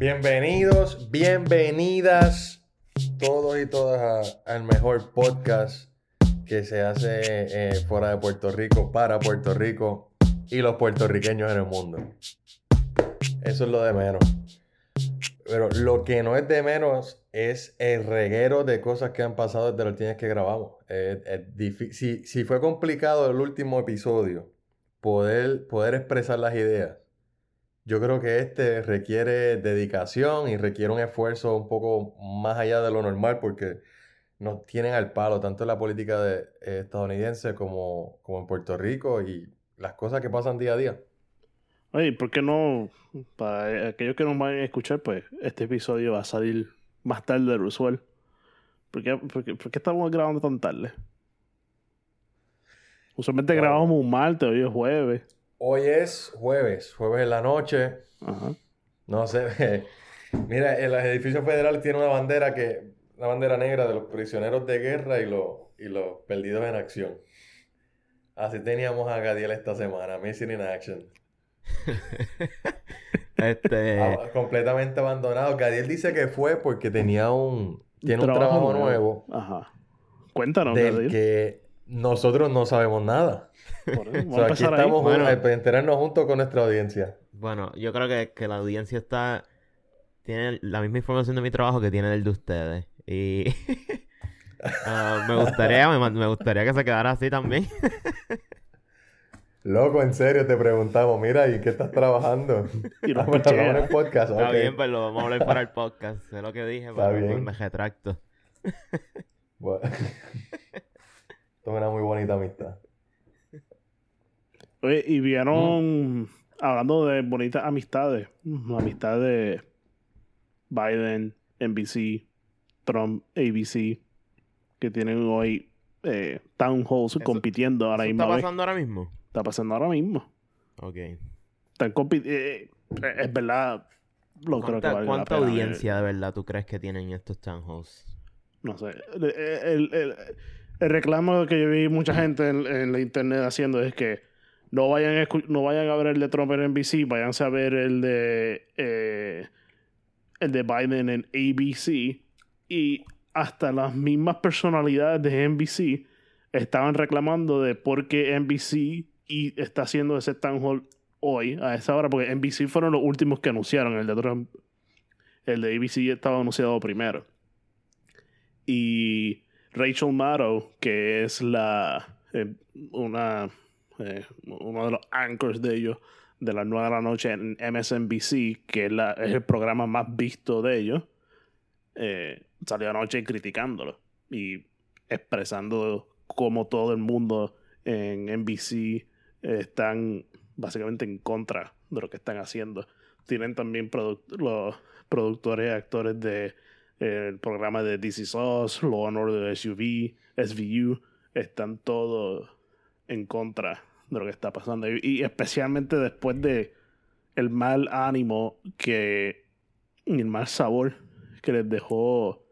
Bienvenidos, bienvenidas todos y todas al mejor podcast que se hace eh, fuera de Puerto Rico, para Puerto Rico y los puertorriqueños en el mundo. Eso es lo de menos. Pero lo que no es de menos es el reguero de cosas que han pasado desde los días que grabamos. si, si, fue complicado el último episodio poder, poder expresar las ideas, yo creo que este requiere dedicación y requiere un esfuerzo un poco más allá de lo normal porque nos tienen al palo tanto en la política de, eh, estadounidense como, como en Puerto Rico y las cosas que pasan día a día. Oye, ¿por qué no? Para aquellos que nos van a escuchar, pues este episodio va a salir más tarde del usual. ¿Por qué, estamos grabando tan tarde? Usualmente grabamos un martes, hoy es jueves. Hoy es jueves, jueves en la noche. Ajá. No sé. Mira, en los edificios federales tiene una bandera que, una bandera negra de los prisioneros de guerra y los, y los perdidos en acción. Así teníamos a Gadiel esta semana, Missing in Action. este... Ah, completamente abandonado. Gadiel dice que fue porque tenía un... Tiene un trabajo, nuevo. Ajá. Cuéntanos, del que nosotros no sabemos nada. aquí estamos bueno, a enterarnos junto con nuestra audiencia. Bueno, yo creo que, que la audiencia está... Tiene la misma información de mi trabajo que tiene el de ustedes. Y... Ah, me gustaría me, gustaría que se quedara así también. Loco, en serio, te preguntamos, mira, ¿y qué estás trabajando? Y no hablamos en el podcast. Está bien, pues lo vamos a hablar para el podcast. Sé lo que dije, pero me retracto. Bueno. Esto es una muy bonita amistad. Oye, y vieron, hablando de bonitas amistades, la amistad de Biden, NBC, Trump, ABC, que tienen hoy eh, town halls compitiendo ahora mismo. ¿Está pasando ahora mismo? Está pasando ahora mismo. Ok. Están eh, es verdad, lo creo que vale ¿Cuánta audiencia de verdad tú crees que tienen estos town halls? No sé. El, el, el, reclamo que yo vi mucha gente en, la internet haciendo es que no vayan, a no vayan a ver el de Trump en NBC, váyanse a ver el de eh, el de Biden en ABC y hasta las mismas personalidades de NBC estaban reclamando de por qué NBC y está haciendo ese town hall hoy, a esa hora, porque NBC fueron los últimos que anunciaron. El de Trump, el de ABC estaba anunciado primero. Y Rachel Maddow, que es la eh, una eh, uno de los anchors de ellos de las 9 de la noche en MSNBC, que es, la, el programa más visto de ellos, eh, salió anoche criticándolo y expresando cómo todo el mundo en NBC están básicamente en contra de lo que están haciendo. Tienen también los productores y actores de el programa de DC Sauce, Law and Order SUV, SVU, están todos en contra de lo que está pasando. Y, especialmente después de el mal ánimo que y el mal sabor que les dejó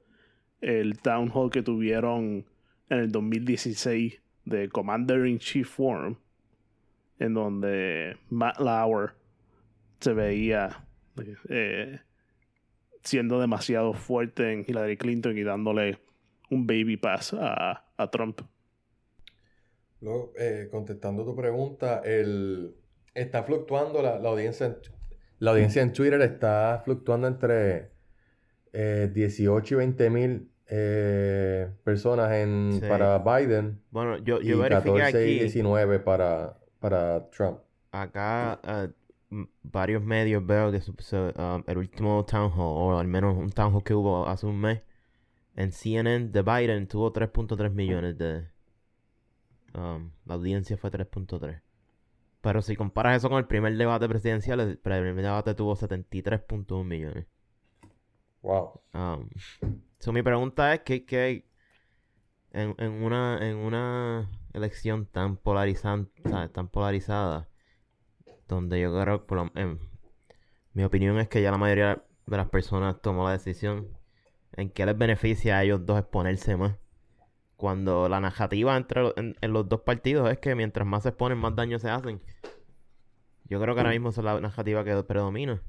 el town hall que tuvieron en el 2016 de Commander in Chief Forum en donde Matt Lauer se veía eh, siendo demasiado fuerte en Hillary Clinton y dándole un baby pass a, Trump. Luego, eh, contestando tu pregunta, el, está fluctuando la, audiencia en, la audiencia en Twitter está fluctuando entre 18 eh, y 20 mil personas en, para Biden. Bueno, yo, yo y 14 y 19 para, para Trump. Acá uh, varios medios veo que um, el último town hall, o al menos un town hall que hubo hace un mes, en CNN de Biden tuvo 3.3 millones de... Um, la audiencia fue 3.3. Pero si comparas eso con el primer debate presidencial, el primer debate tuvo 73.1 millones. Wow. Um, mi pregunta es que, que en, en, una, en una elección tan polarizante, tan polarizada, donde yo creo, por mi opinión es que ya la mayoría de las personas tomó la decisión en que les beneficia a ellos dos exponerse más. Cuando la narrativa entre en, los dos partidos es que mientras más se exponen, más daño se hacen. Yo creo que ahora mismo es la narrativa que predomina.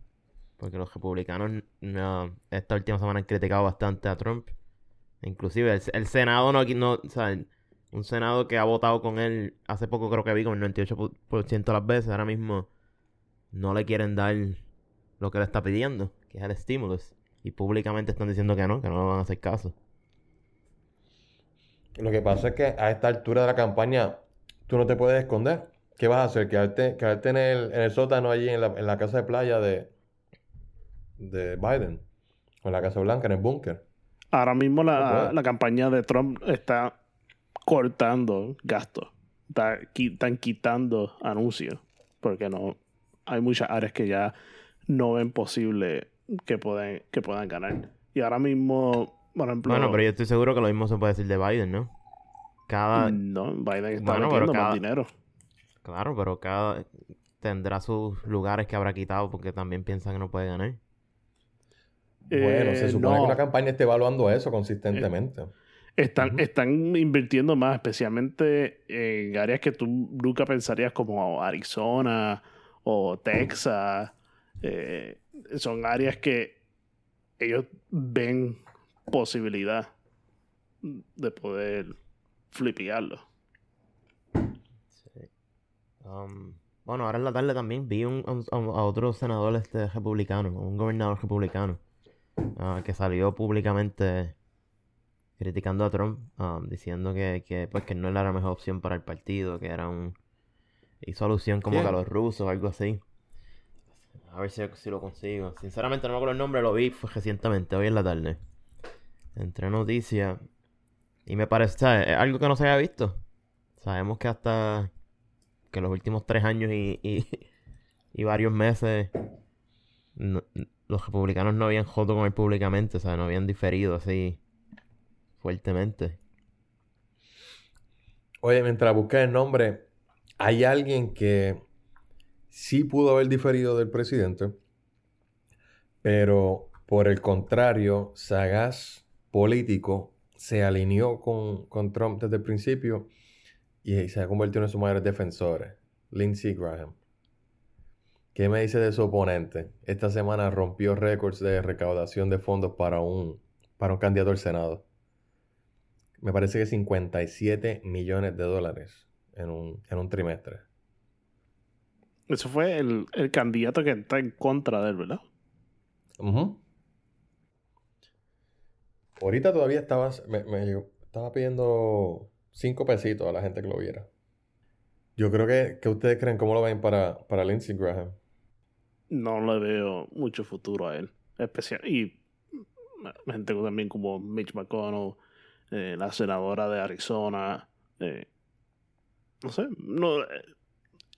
Porque los republicanos no, esta última semana han criticado bastante a Trump. Inclusive el, Senado no, no o sea, un Senado que ha votado con él hace poco creo que vi con el 98% de las veces, ahora mismo no le quieren dar lo que le está pidiendo, que es el estímulo. Y públicamente están diciendo que no, que no le van a hacer caso. Lo que pasa es que a esta altura de la campaña tú no te puedes esconder. ¿Qué vas a hacer? Quedarte, quedarte en, el, en el sótano allí en la, en la casa de playa de, de Biden, o en la Casa Blanca, en el búnker. Ahora mismo la, la, campaña de Trump está cortando gastos. están quitando anuncios. Porque no hay muchas áreas que ya no ven posible que puedan, que puedan ganar. Y ahora mismo, por ejemplo. Bueno, pero yo estoy seguro que lo mismo se puede decir de Biden, ¿no? Cada. No, Biden está metiendo más dinero. Claro, pero cada tendrá sus lugares que habrá quitado porque también piensa que no puede ganar. Bueno, se eh, supone que una campaña esté evaluando eso consistentemente. Están, están invirtiendo más, especialmente en áreas que tú nunca pensarías como Arizona o Texas. Eh, son áreas que ellos ven posibilidad de poder flipearlo. Um, bueno, ahora en la tarde también vi un, a, otro senador este republicano, un gobernador republicano, uh, que salió públicamente criticando a Trump, um, diciendo que, que, pues, que no era la mejor opción para el partido, que era un... hizo alusión como que a los rusos o algo así. A ver si, si, lo consigo. Sinceramente no me acuerdo el nombre, lo vi recientemente, hoy en la tarde. Entre noticias. Y me parece, ¿sabes? Es algo que no se había visto. Sabemos que hasta que los últimos tres años y, y, varios meses los republicanos no habían jodido con él públicamente, o sea, no habían diferido así fuertemente. Oye, mientras busqué el nombre, hay alguien que sí pudo haber diferido del presidente, pero por el contrario, sagaz político se alineó con, con Trump desde el principio y se ha convertido en su mayor defensores, Lindsey Graham. ¿Qué me dice de su oponente? Esta semana rompió récords de recaudación de fondos para un, para un candidato al Senado. Me parece que 57 millones de dólares en un, en un trimestre. Eso fue el, candidato que está en contra de él, ¿verdad? Ahorita todavía estabas, me, estaba pidiendo cinco pesitos a la gente que lo viera. Yo creo que, que ustedes creen, ¿cómo lo ven para, para Lindsey Graham? No le veo mucho futuro a él. Especial, y gente también como Mitch McConnell, eh, la senadora de Arizona. Eh, no sé, no, eh,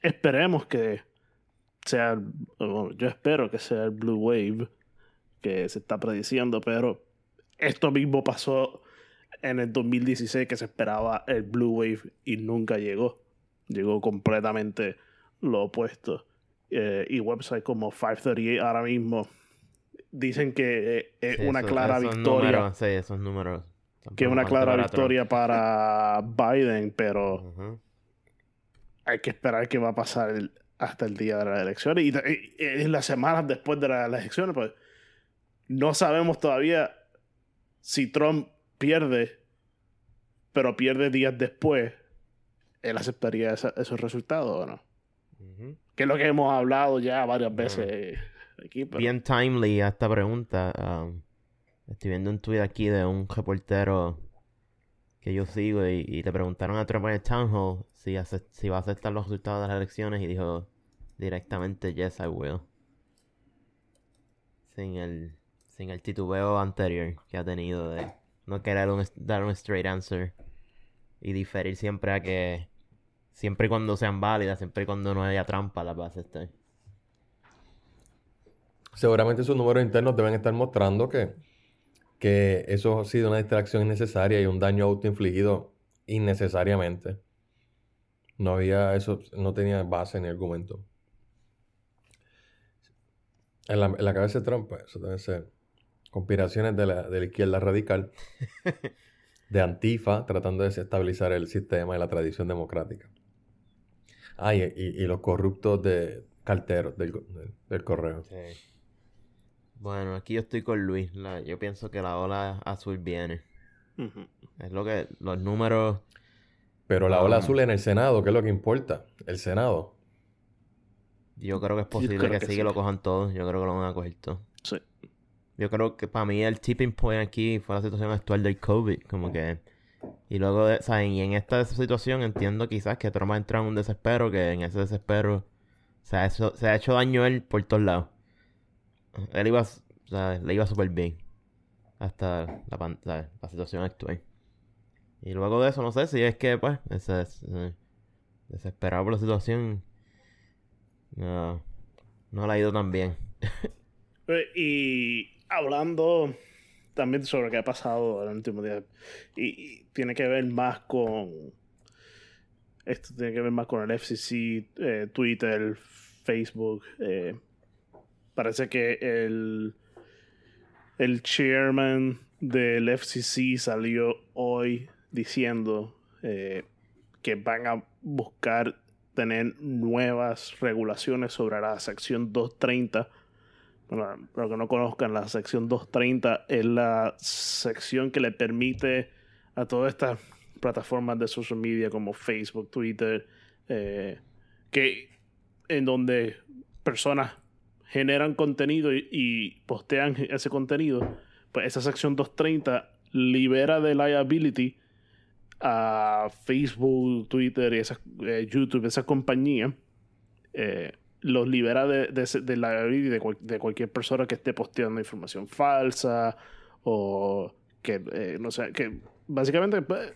esperemos que sea, yo espero que sea el Blue Wave que se está prediciendo, pero esto mismo pasó en el 2016 que se esperaba el Blue Wave y nunca llegó. Llegó completamente lo opuesto. Eh, y websites como 538 ahora mismo dicen que es una clara victoria. sí, esos números. Que es una clara victoria para Biden, pero hay que esperar qué va a pasar hasta el día de las elecciones. Y, en las semanas después de las elecciones, pues no sabemos todavía si Trump pierde, pero pierde días después, él aceptaría esos resultados o no. Que es lo que hemos hablado ya varias veces aquí. Bien timely a esta pregunta. Um, estoy viendo un tweet aquí de un reportero que yo sigo y, le preguntaron a Trump en el town hall si, si va a aceptar los resultados de las elecciones y dijo directamente yes I will. Sin el, sin el titubeo anterior que ha tenido de no querer dar un straight answer y diferir siempre a que siempre y cuando sean válidas, siempre y cuando no haya trampa las bases estén. Seguramente sus números internos deben estar mostrando que que eso ha sido una distracción innecesaria y un daño autoinfligido innecesariamente. No había eso, no tenía base ni argumento. En la, cabeza de Trump, pues, eso debe ser conspiraciones de la, de la izquierda radical, de Antifa, tratando de desestabilizar el sistema y la tradición democrática. Ah, y, los corruptos de carteros del, correo. Bueno, aquí yo estoy con Luis. yo pienso que la ola azul viene. Es lo que los números. Pero la ola azul en el Senado, ¿qué es lo que importa? El Senado. Yo creo que es posible que, sí, que lo cojan todos. Yo creo que lo van a coger todos. Sí. Yo creo que para mí el tipping point aquí fue la situación actual del COVID. Como que. Y luego, de, ¿saben? Y en esta situación entiendo quizás que Trump ha entrado en un desespero, que en ese desespero se ha hecho, se ha hecho daño él por todos lados. Él iba, sea, le iba súper bien. Hasta la, la situación actual. Y luego de eso, no sé si es que, pues, ese, desesperado por la situación. No, no le ha ido tan bien. Eh, y hablando también sobre qué ha pasado en el último día. Y, tiene que ver más con. Esto tiene que ver más con el FCC, eh, Twitter, Facebook. Eh, parece que el. El chairman del FCC salió hoy diciendo eh, que van a buscar tener nuevas regulaciones sobre la sección 230 para los que no conozcan, la sección 230 es la sección que le permite a todas estas plataformas de social media como Facebook, Twitter, eh, que en donde personas generan contenido y, postean ese contenido, pues esa sección 230 libera de liability a Facebook, Twitter y eh, YouTube, esas compañías. Eh, los libera de, de, la de, de, cualquier persona que esté posteando información falsa o que, eh, no sé, que básicamente pues,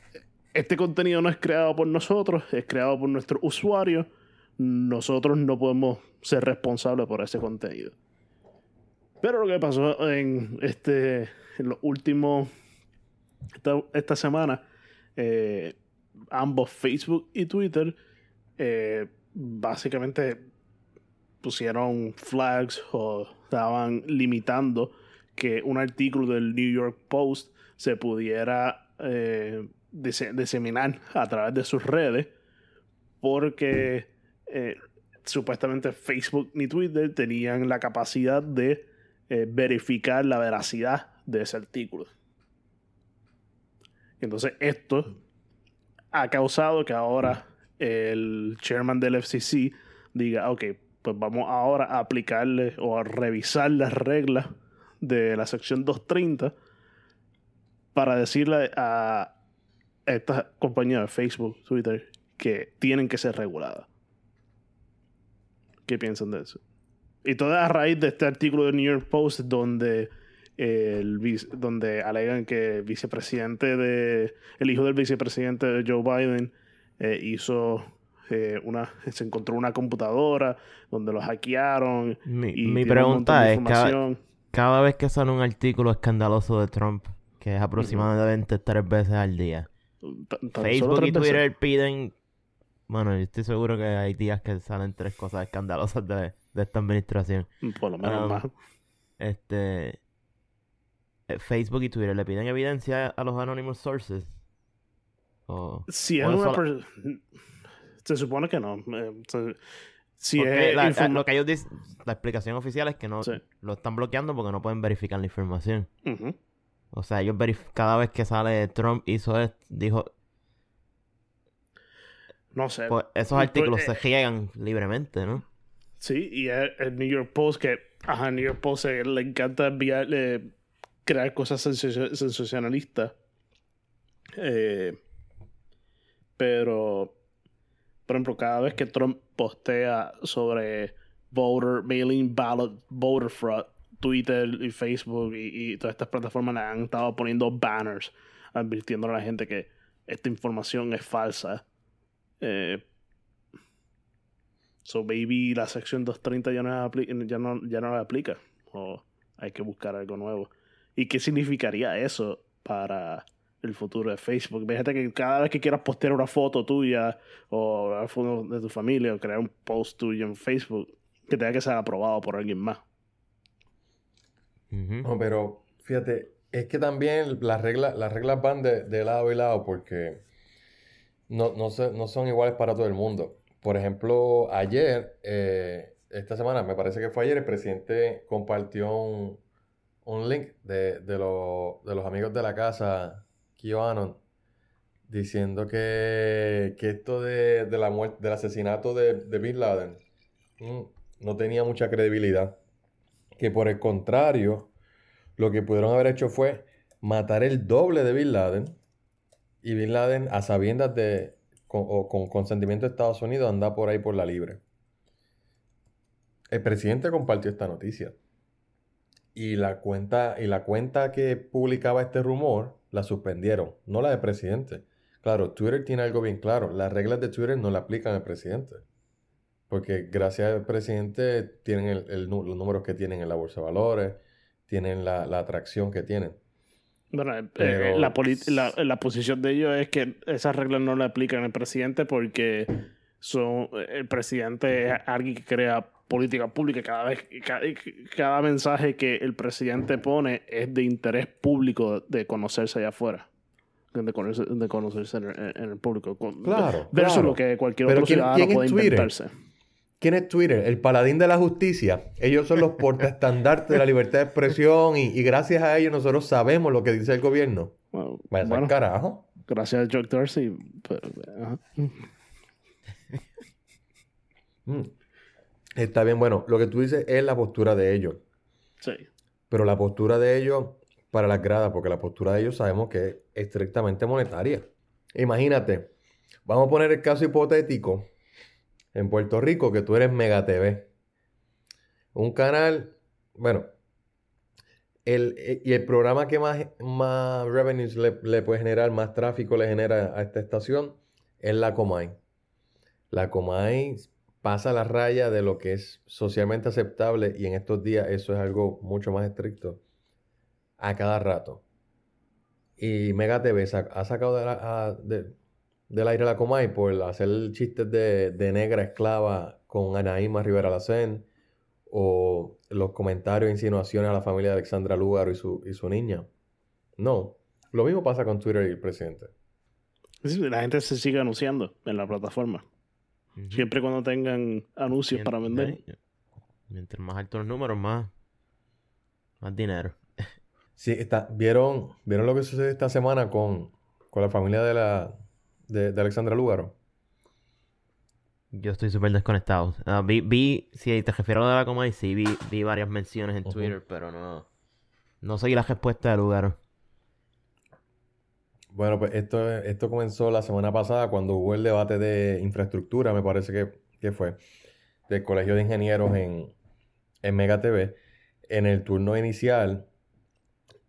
este contenido no es creado por nosotros, es creado por nuestros usuarios. Nosotros no podemos ser responsables por ese contenido. Pero lo que pasó en este en los últimos esta, semana eh, ambos Facebook y Twitter eh, básicamente pusieron flags o estaban limitando que un artículo del New York Post se pudiera eh, diseminar a través de sus redes porque eh, supuestamente Facebook ni Twitter tenían la capacidad de eh, verificar la veracidad de ese artículo. Entonces esto ha causado que ahora el chairman del FCC diga, ok, pues vamos ahora a aplicarle o a revisar las reglas de la sección 230 para decirle a estas compañías de Facebook, Twitter, que tienen que ser reguladas. ¿Qué piensan de eso? Y todo a raíz de este artículo de New York Post donde el donde alegan que el vicepresidente de el hijo del vicepresidente de Joe Biden eh, hizo eh, una, se encontró una computadora donde lo hackearon. Mi, pregunta es, cada, vez que sale un artículo escandaloso de Trump, que es aproximadamente tres veces al día, Facebook y Twitter piden... Bueno, yo estoy seguro que hay días que salen tres cosas escandalosas de, esta administración. Por lo menos um, más. Este... Eh, Facebook y Twitter le piden evidencia a los anonymous sources. O, si es una se supone que no. Eh, si es la, lo que ellos dicen, la explicación oficial es que no lo están bloqueando porque no pueden verificar la información. O sea, ellos cada vez que sale Trump hizo esto, dijo. No sé. Pues esos artículos se llegan libremente, ¿no? Sí, y el, New York Post, que a New York Post le encanta enviarle, crear cosas sensacionalistas. Eh, pero por ejemplo, cada vez que Trump postea sobre voter, mailing ballot, voter fraud, Twitter y Facebook y, todas estas plataformas le han estado poniendo banners advirtiendo a la gente que esta información es falsa. Eh, so, baby, la sección 230 ya no, ya no, ya no la aplica. O hay que buscar algo nuevo. ¿Y qué significaría eso para el futuro de Facebook. Fíjate que cada vez que quieras postear una foto tuya o una foto de tu familia o crear un post tuyo en Facebook, que tenga que ser aprobado por alguien más. No, pero fíjate, es que también las reglas, las reglas van de, lado y lado porque no, no, no, son iguales para todo el mundo. Por ejemplo, ayer, eh, esta semana, me parece que fue ayer, el presidente compartió un, un link de, de, de los amigos de la casa, QAnon, diciendo que, que esto de, de la muerte, del asesinato de, de Bin Laden mm, no tenía mucha credibilidad. Que por el contrario, lo que pudieron haber hecho fue matar el doble de Bin Laden. Y Bin Laden, a sabiendas de, con, o con consentimiento de Estados Unidos, anda por ahí por la libre. El presidente compartió esta noticia. Y la cuenta, y la cuenta que publicaba este rumor la suspendieron, no la del presidente. Claro, Twitter tiene algo bien claro. Las reglas de Twitter no le aplican al presidente. Porque gracias al presidente tienen el- el los números que tienen en la bolsa de valores, tienen la, la atracción que tienen. Bueno, eh, Pero- eh, la, la, la posición de ellos es que esas reglas no le aplican al presidente porque son, el presidente es alguien que crea política pública. Cada vez, cada, cada mensaje que el presidente pone es de interés público de conocerse allá afuera. De conocerse, de conocerse en, el, en el público. Claro, Versus claro. lo que cualquier otro ¿quién- ciudadano quién puede Twitter? ¿Quién es Twitter? El paladín de la justicia. Ellos son los portaestandartes de la libertad de expresión y, y gracias a ellos nosotros sabemos lo que dice el gobierno. Bueno, Vaya bueno, carajo. gracias a Chuck Dorsey. pero, ajá. Mm. Está bien, bueno, lo que tú dices es la postura de ellos. Sí. Pero la postura de ellos para las gradas, porque la postura de ellos sabemos que es estrictamente monetaria. Imagínate, vamos a poner el caso hipotético en Puerto Rico que tú eres Mega TV. Un canal, bueno, el, eh, y el programa que más, más revenues le, le puede generar, más tráfico le genera a esta estación, es la Comay. La Comay pasa la raya de lo que es socialmente aceptable y en estos días eso es algo mucho más estricto a cada rato. Y Mega TV ha sacado de la- a- de- del aire la Comay por hacer chistes de, de negra esclava con Anaíma Rivera Lacén o los comentarios e insinuaciones a la familia de Alexandra Lúgaro y su, y su niña. No. Lo mismo pasa con Twitter y el presidente. La gente se sigue anunciando en la plataforma. Ujú. Siempre y cuando tengan anuncios para vender. eh, Mientras más altos los números, más, más dinero. Sí, está, ¿vieron, ¿vieron lo que sucedió esta semana con, con la familia de la de, de Alexandra Lúgaro? Yo estoy súper desconectado. Ah, vi, vi, si te refieres a lo de la Comay, sí, vi, vi varias menciones en. Twitter, pero no, no seguí la respuesta del lugar. Bueno, pues esto, esto comenzó la semana pasada cuando hubo el debate de infraestructura, me parece que, que fue, del Colegio de Ingenieros en, en Mega TV. En el turno inicial,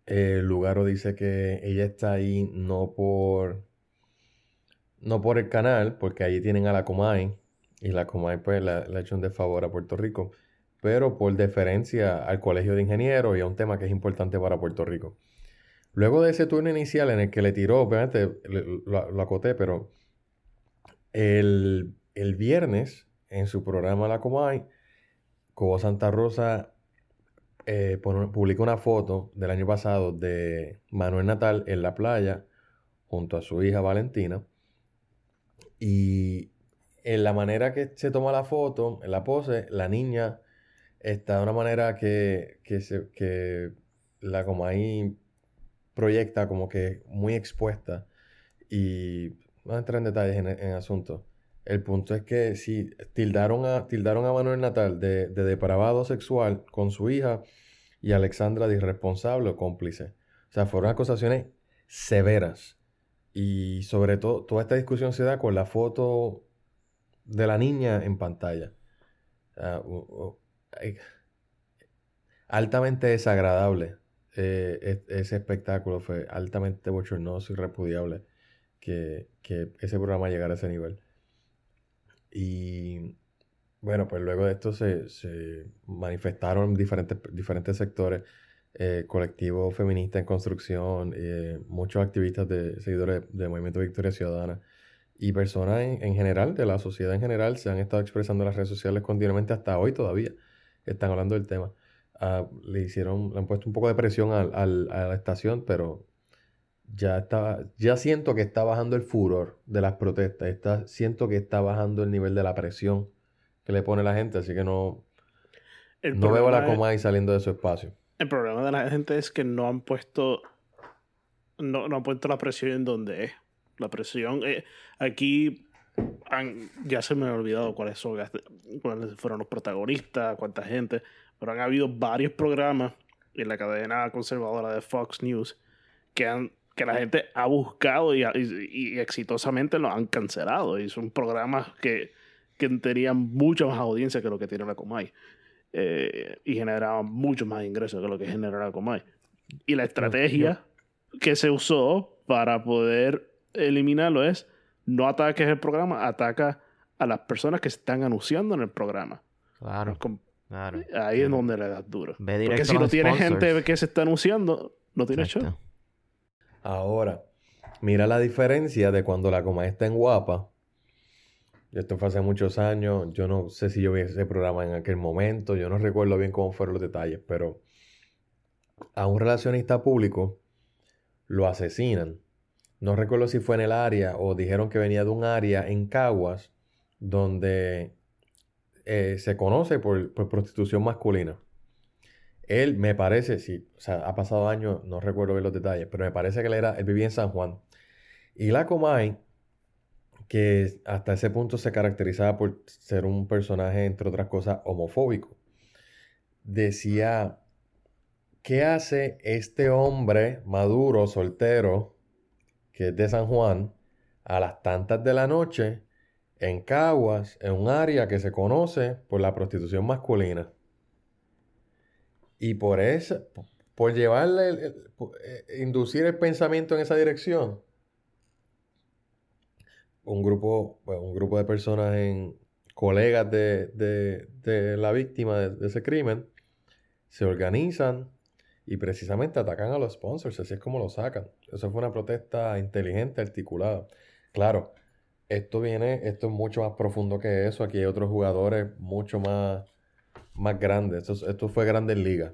eh, Lugaro dice que ella está ahí no por, no por el canal, porque allí tienen a la Comay, y la Comay pues le, ha hecho un desfavor a Puerto Rico, pero por deferencia al Colegio de Ingenieros y a un tema que es importante para Puerto Rico. Luego de ese turno inicial en el que le tiró, obviamente lo, acoté, pero el, el viernes en su programa La Comay, Cobo Santa Rosa eh, publica una foto del año pasado de Manuel Natal en la playa junto a su hija Valentina. Y en la manera que se toma la foto, en la pose, la niña está de una manera que, que, se, que la Comay proyecta como que muy expuesta y no a entrar en detalles en el asunto. El punto es que sí, tildaron a, tildaron a Manuel Natal de, de depravado sexual con su hija y a Alexandra de irresponsable o cómplice. O sea, fueron acusaciones severas. Y sobre todo, toda esta discusión se da con la foto de la niña en pantalla. Ay, altamente desagradable. Eh, ese espectáculo fue altamente bochornoso y repudiable que, que ese programa llegara a ese nivel. Y bueno, pues luego de esto se, se manifestaron diferentes, diferentes sectores, eh, colectivos feministas en construcción, eh, muchos activistas de seguidores del Movimiento Victoria Ciudadana y personas en, en general, de la sociedad en general, se han estado expresando en las redes sociales continuamente hasta hoy todavía. Están hablando del tema. Ah, le hicieron, le han puesto un poco de presión al- al- a la estación, pero ya está, ya siento que está bajando el furor de las protestas. Está, siento que está bajando el nivel de la presión que le pone la gente, así que no, El no veo a la Comay saliendo de su espacio. El problema de la gente es que no han puesto. No, no puesto la presión en donde es. La presión. eh, aquí ya se me ha olvidado cuáles son cuáles fueron los protagonistas, cuánta gente. Pero han habido varios programas en la cadena conservadora de Fox News que han que la gente ha buscado y, exitosamente lo han cancelado. Y son programas que, que tenían mucha más audiencia que lo que tiene la Comay. Eh, y generaban mucho más ingresos que lo que genera la Comay. Y la estrategia que se usó para poder eliminarlo es no ataques el programa, ataca a las personas que están anunciando en el programa. Claro. Ahí es donde le das duro. Ve Porque si no tienes sponsors. gente que se está anunciando, no tienes show. Ahora, mira la diferencia de cuando la coma está en guapa. Esto fue hace muchos años. Yo no sé si yo vi ese programa en aquel momento. Yo no recuerdo bien cómo fueron los detalles, pero a un relacionista público lo asesinan. No recuerdo si fue en el área o dijeron que venía de un área en Caguas donde eh, se conoce por, por prostitución masculina. Él me parece, sí, o sea, ha pasado años, no recuerdo bien los detalles, pero me parece que él era, él vivía en San Juan. Y la Comay, que hasta ese punto se caracterizaba por ser un personaje, entre otras cosas, homofóbico, decía, ¿qué hace este hombre maduro, soltero, que es de San Juan, a las tantas de la noche, en Caguas, en un área que se conoce por la prostitución masculina? Y por eso, por llevarle, eh, inducir el pensamiento en esa dirección, un grupo, bueno, un grupo de personas en colegas de, de- de la víctima de, ese crimen se organizan y precisamente atacan a los sponsors, así es como lo sacan. Eso fue una protesta inteligente, articulada. Claro, esto viene, esto es mucho más profundo que eso. Aquí hay otros jugadores mucho más, más grandes. Esto, esto fue Grandes Ligas.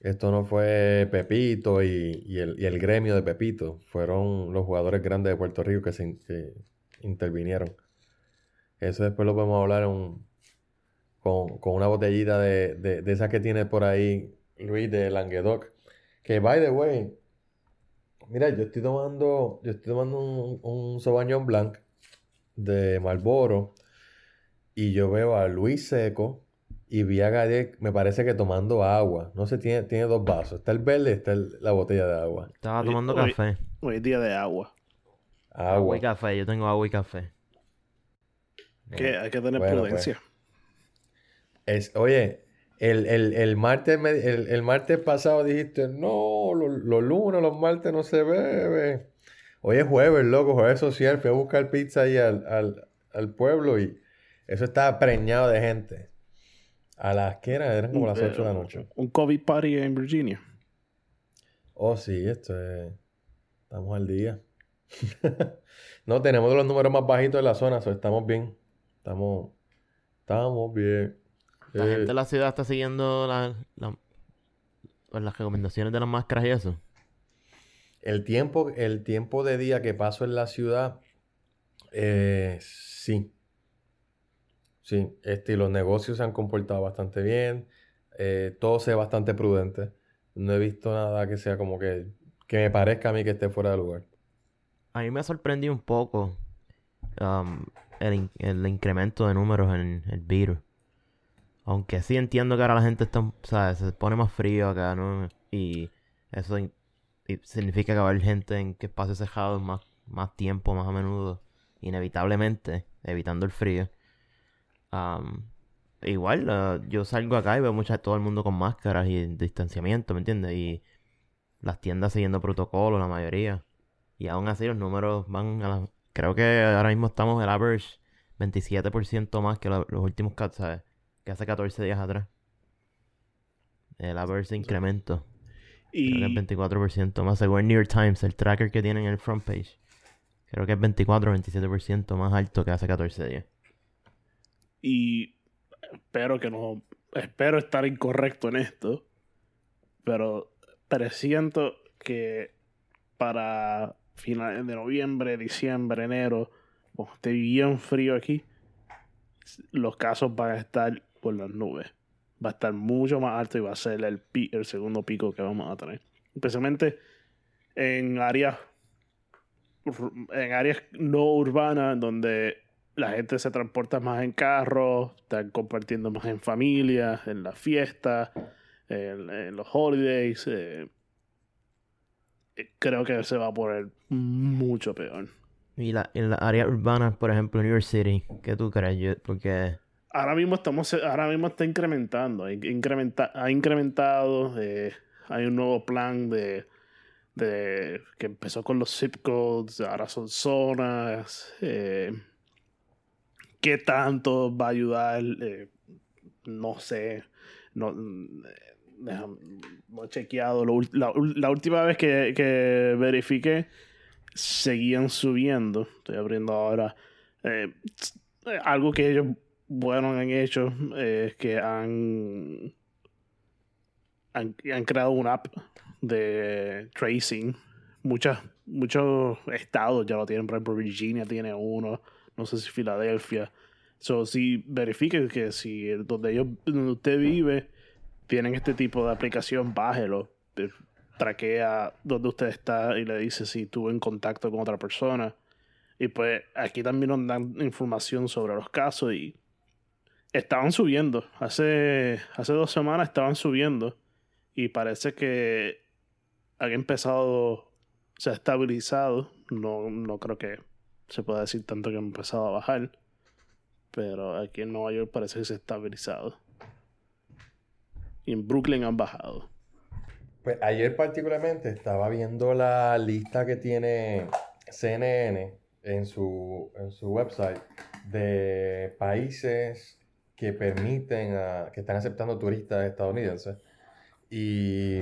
Esto no fue Pepito y, y el, y el gremio de Pepito. Fueron los jugadores grandes de Puerto Rico que se intervinieron. Eso después lo podemos hablar un- con, con una botellita de, de, de esa que tiene por ahí Luis de Languedoc. Que, by the way, mira, yo estoy tomando, yo estoy tomando un, un Sauvignon Blanc de Marlboro y yo veo a Luis Seco y vi a Gadek, me parece que tomando agua. No sé, tiene, tiene dos vasos. Está el verde y está el- la botella de agua. Estaba tomando café. Hoy es día de agua. Agua Agua. y café. Yo tengo agua y café. Que hay que tener Bueno, prudencia. Es, oye, el, el- el martes, me- el, el martes pasado dijiste, no, lo- los, lunes, los martes no se bebe. Hoy es jueves, loco, jueves social. Fui a buscar pizza ahí al, al- al pueblo y eso estaba preñado de gente. A las que eran, eran como las 8 de la noche. Un COVID party en Virginia. Oh, sí, esto es... Estamos al día. No, tenemos los números más bajitos de la zona, so estamos bien. Estamos... Estamos bien. La Eh, gente de la ciudad está siguiendo la- la- pues, las recomendaciones de las máscaras y eso. El tiempo, el tiempo de día que paso en la ciudad, eh, sí. Sí, este, y los negocios se han comportado bastante bien. eh, todo se ve bastante prudente. No he visto nada que sea como que, que me parezca a mí que esté fuera de lugar. A mí me sorprendió un poco um, el, el incremento de números en el virus. Aunque sí entiendo que ahora la gente está, ¿sabes? Se pone más frío acá, ¿no? Y eso significa que va a haber gente en que espacios cerrados más, más tiempo, más a menudo. Inevitablemente, evitando el frío. Um, igual, uh, yo salgo acá y veo mucha, todo el mundo con máscaras y distanciamiento, ¿me entiendes? Y las tiendas siguiendo protocolo, la mayoría. Y aún así los números van a la... Creo que ahora mismo estamos el average 27% más que la- los últimos, ca- ¿sabes? Que hace 14 días atrás. El average de incremento. Creo que Y, es 24% más. Según el New York Times, el tracker que tienen en el front page. Creo que es 24 o 27% más alto que hace 14 días. y espero que no. Espero estar incorrecto en esto. Pero presiento que para finales de noviembre, diciembre, enero, cuando esté bien frío aquí, los casos van a estar por las nubes. va a estar mucho más alto y va a ser el, el segundo pico que vamos a tener. Especialmente en áreas en áreas no urbanas donde la gente se transporta más en carros, están compartiendo más en familia, en las fiestas, en, los holidays. Eh, creo que se va a poner mucho peor. Y la, en las áreas urbanas, por ejemplo, New York City, ¿qué tú crees? porque ahora mismo estamos, ahora mismo está incrementando, incrementa, ha incrementado, eh, hay un nuevo plan de, de, que empezó con los zip codes, ahora son zonas, eh, qué tanto va a ayudar, eh, no sé, no, no he chequeado, la, última vez que, que verifiqué, seguían subiendo, estoy abriendo ahora, algo que ellos bueno han hecho es que han, han, creado una app de tracing. Muchas, muchos estados ya lo tienen, por ejemplo, Virginia tiene uno, no sé si Filadelfia. So, si verifique que si donde, ellos, donde usted vive tienen este tipo de aplicación, bájelo. Eh, traquea donde usted está y le dice si estuvo en contacto con otra persona. Y pues aquí también nos dan información sobre los casos y estaban subiendo. Hace, hace dos semanas estaban subiendo. Y parece que han empezado, se ha estabilizado. No, no creo que se pueda decir tanto que han empezado a bajar. Pero aquí en Nueva York parece que se ha estabilizado. En Brooklyn han bajado. Pues ayer particularmente estaba viendo la lista que tiene CNN en su, en su website de países que permiten, a, que están aceptando turistas estadounidenses. Y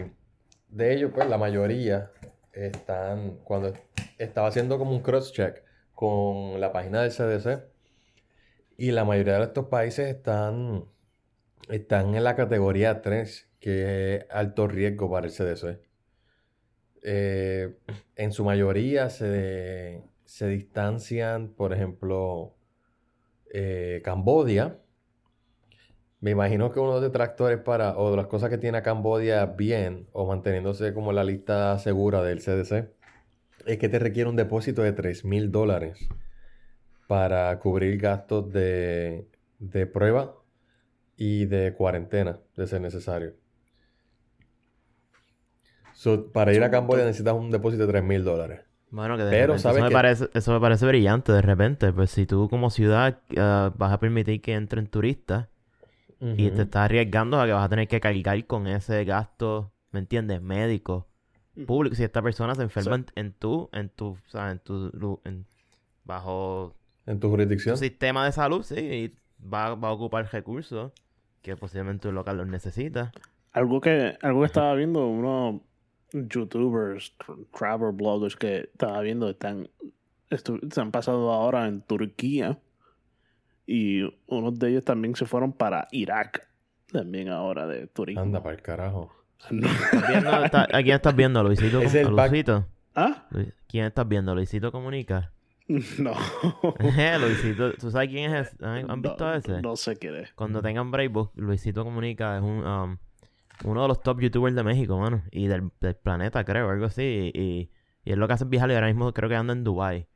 de ellos, pues la mayoría están, cuando estaba haciendo como un cross-check con la página del CDC, y la mayoría de estos países están, están en la categoría 3, que es alto riesgo para el CDC. Eh, en su mayoría se, se distancian, por ejemplo, eh, Cambodia, me imagino que uno de los detractores para, o de las cosas que tiene Cambodia bien, o manteniéndose como la lista segura del CDC, es que te requiere un depósito de 3 mil dólares para cubrir gastos de, de prueba y de cuarentena, de ser necesario. para ir a Cambodia necesitas un depósito de 3 mil dólares. Bueno, que Pero, eso, me parece, eso me parece brillante de repente. Pues si tú como ciudad ah, vas a permitir que entren turistas y te estás arriesgando a que vas a tener que cargar con ese gasto, ¿me entiendes? Médico, público. Si esta persona se enferma en, tu, en tu, o sea, en tu, en, bajo... En tu jurisdicción. Tu sistema de salud, sí, y va, va a ocupar recursos que posiblemente un local los necesita. Algo que, algo que estaba viendo, unos youtubers, travel bloggers que estaba viendo, están, se han pasado ahora en Turquía y unos de ellos también se fueron para Irak. También ahora de turismo. Anda para el carajo. ¿A quién estás viendo, Luisito? ¿Es el Luisito? ¿Ah? ¿Quién estás viendo? ¿Luisito Comunica? No. Eh, Luisito, ¿tú sabes quién es? ¿Han, visto no, ese? No sé qué es. Cuando tengan breakbook, Luisito Comunica es un, um, uno de los top youtubers de México, mano. Y del, planeta, creo, algo así. Y, y, es lo que hace viajar y ahora mismo creo que anda en Dubai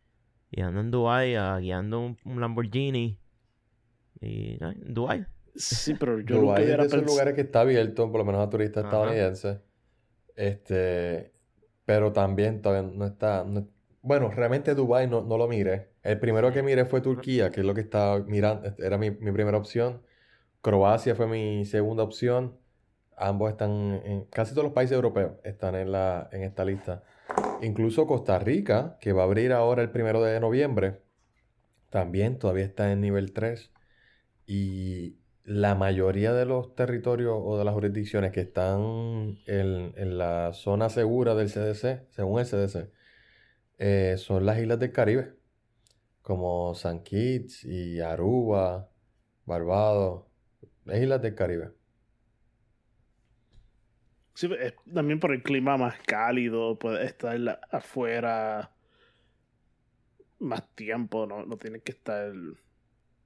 Y anda en Dubai uh, guiando un Lamborghini y en Dubái. Sí, pero yo Dubái es de esos lugares que está abierto, por lo menos a turistas estadounidenses. Este, pero también todavía no está. Bueno, realmente Dubái no, no lo mire. El primero que miré fue Turquía, que es lo que estaba mirando, este, era mi, mi primera opción. Croacia fue mi segunda opción. Ambos están en casi todos los países europeos están en la en esta lista. Incluso Costa Rica, que va a abrir ahora el primero de noviembre, también todavía está en nivel 3. Y la mayoría de los territorios o de las jurisdicciones que están en, la zona segura del CDC, según el CDC, eh, son las islas del Caribe, como San Kitts y Aruba, Barbados, las islas del Caribe. Sí, también por el clima más cálido, puede estar afuera más tiempo, no, no tiene que estar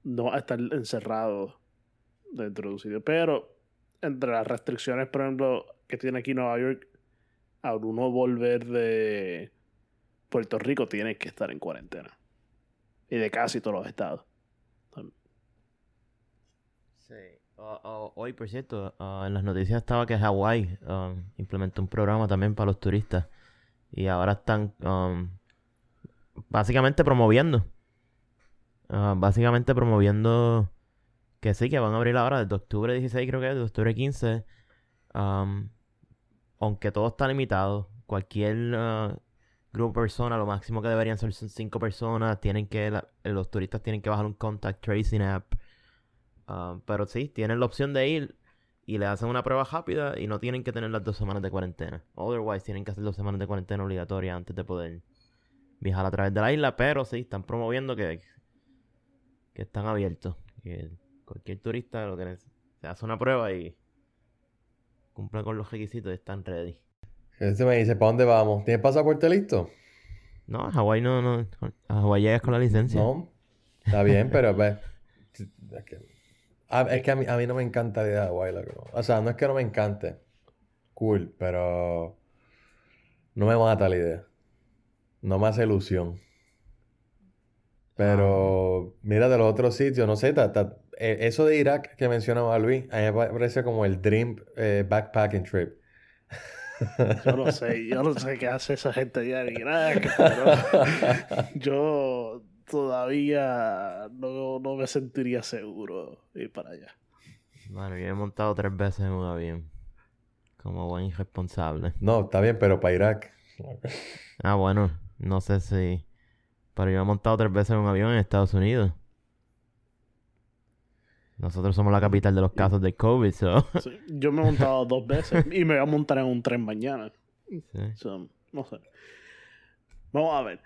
no estar encerrado dentro de un sitio. Pero entre las restricciones, por ejemplo, que tiene aquí Nueva York, al uno volver de Puerto Rico, tiene que estar en cuarentena. Y de casi todos los estados. Sí. Hoy, por cierto, ah, en las noticias estaba que Hawái um, implementó un programa también para los turistas. Y ahora están um, básicamente promoviendo. ah, básicamente promoviendo que sí, que van a abrir ahora desde octubre 16, creo que es, de octubre 15. um, aunque todo está limitado, cualquier ah, grupo de personas, lo máximo que deberían ser son cinco personas. Tienen que, los turistas tienen que bajar un contact tracing app. Ah, pero sí, tienen la opción de ir y le hacen una prueba rápida y no tienen que tener las dos semanas de cuarentena. Otherwise, tienen que hacer dos semanas de cuarentena obligatoria antes de poder viajar a través de la isla. Pero sí, están promoviendo que, que están abiertos. Que cualquier turista lo que se hace una prueba y cumple con los requisitos y están ready. Este me dice, ¿para dónde vamos? ¿Tienes pasaporte listo? No, a Hawái no, no. A Hawái llegas con la licencia. No. Está bien, pero pues, es que, a, es que a, mí, a mí no me encanta la idea de Hawái. O sea, no es que no me encante. Cool, pero no me mata la idea. No me hace ilusión. Pero mira de los otros sitios, no sé, ta- ta- eh, eso de Irak que mencionaba Luis, a mí me parece como el dream eh, backpacking trip. Yo no sé, yo no sé qué hace esa gente allá en Irak, pero yo todavía no, no me sentiría seguro ir para allá. Bueno, yo he montado tres veces en un avión. Como buen irresponsable. No, está bien, pero para Irak. Ah, bueno, no sé si. Pero yo he montado tres veces en un avión en Estados Unidos. Nosotros somos la capital de los casos de COVID, so. Sí, yo me he montado dos veces y me voy a montar en un tren mañana. Sí. So, no sé. Vamos a ver.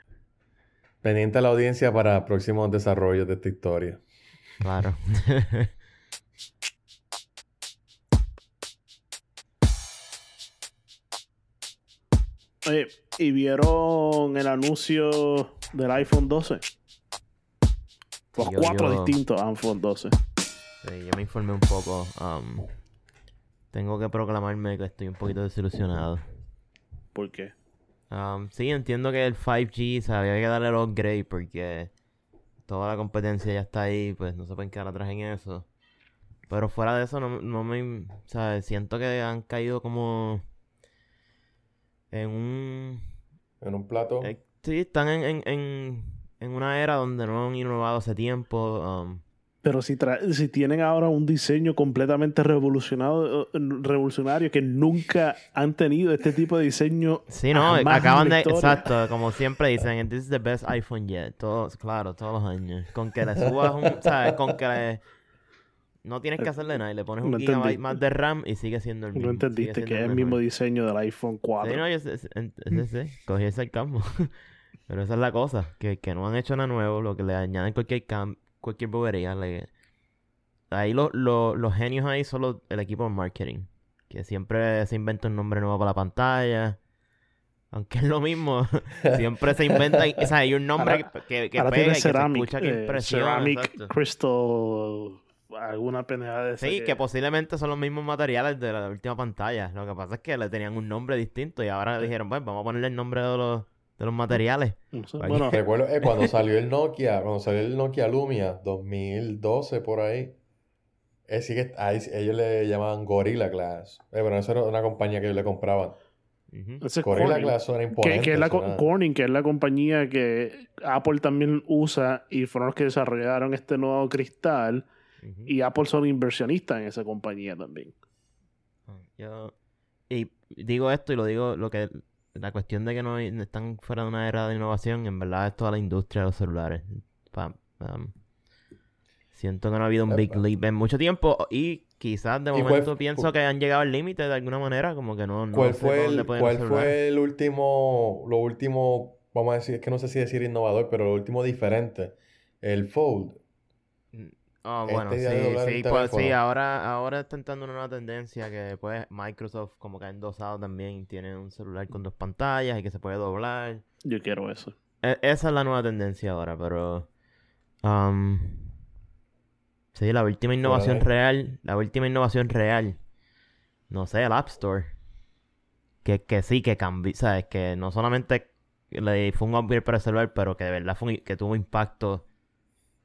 Pendiente a la audiencia para próximos desarrollos de esta historia. Claro. Oye, ¿y vieron el anuncio del iPhone 12? Los Yo- cuatro yo- distintos iPhone 12. Sí, yo me informé un poco. um, tengo que proclamarme que estoy un poquito desilusionado. ¿Por qué? Um, sí, entiendo que el 5G, se había que darle el upgrade porque toda la competencia ya está ahí, pues no se pueden quedar atrás en eso. Pero fuera de eso, no, no me... O sea, siento que han caído como en un... En un plato. eh, sí, están en, en, en, en una era donde no han innovado hace tiempo. um, Pero si, tra- si tienen ahora un diseño completamente revolucionado, eh, revolucionario que nunca han tenido este tipo de diseño. Sí, no, acaban de, exacto, como siempre dicen, this is the best iPhone yet, todos, claro, todos los años, con que le subas un, sabes, con que le, no tienes que hacerle nada, y le pones un No gigabyte entendí. más de RAM y sigue siendo el mismo. No entendiste que es el mismo diseño del iPhone 4. Sí, no, yo sé, cogí ese campo, pero esa es la cosa, que, que no han hecho nada nuevo, lo que le añaden cualquier cam, cualquier bobería, le, ahí lo- lo- los genios ahí son los- el equipo de marketing, que siempre se inventa un nombre nuevo para la pantalla. Aunque es lo mismo, siempre se inventa, o sea, hay un nombre Ahora- que, que, Ahora pega tiene y que se Ceramic, escucha que eh, impresiona. Ceramic exacto. Crystal, alguna pendejada de Sí, que posiblemente son los mismos materiales de la última pantalla. Lo que pasa es que le tenían un nombre distinto y ahora dijeron, pues vamos a ponerle el nombre de los, de los materiales. No sé, Vaya. Bueno, Recuerdo eh, cuando salió el Nokia, cuando salió el Nokia Lumia, 2012 por ahí. eh, sí que ahí ellos le llamaban Gorilla Glass. Eh, pero eso era una compañía que ellos le compraban. Gorilla Corning. Glass Que, imponente. que es la suena- Corning, que es la compañía que Apple también usa y fueron los que desarrollaron este nuevo cristal. Y Apple son inversionistas en esa compañía también. Ah, Yo, y digo esto y lo digo, lo que la cuestión de que no, están fuera de una era de innovación, en verdad es toda la industria de los celulares. Um, siento que no ha habido un big leap en mucho tiempo y quizás de ¿Y cuál momento pienso que han llegado al límite de alguna manera, como que no, no ¿Cuál fue el, cuál fue el último, lo último, vamos a decir, es que no sé si decir innovador, pero lo último diferente? El Fold. Ah, Esta bueno, sí, sí, pues, sí, ahora, ahora está entrando una nueva tendencia que pues Microsoft como que ha endosado también, tiene un celular con dos pantallas y que se puede doblar. Yo quiero eso. E- esa es la nueva tendencia ahora, pero... um, sí, la última innovación real, la última innovación real no sé, el App Store. Que, que sí, que cambió, ¿sabes? Que no solamente le fue un upgrade para el celular, pero que de verdad fue un- que tuvo impacto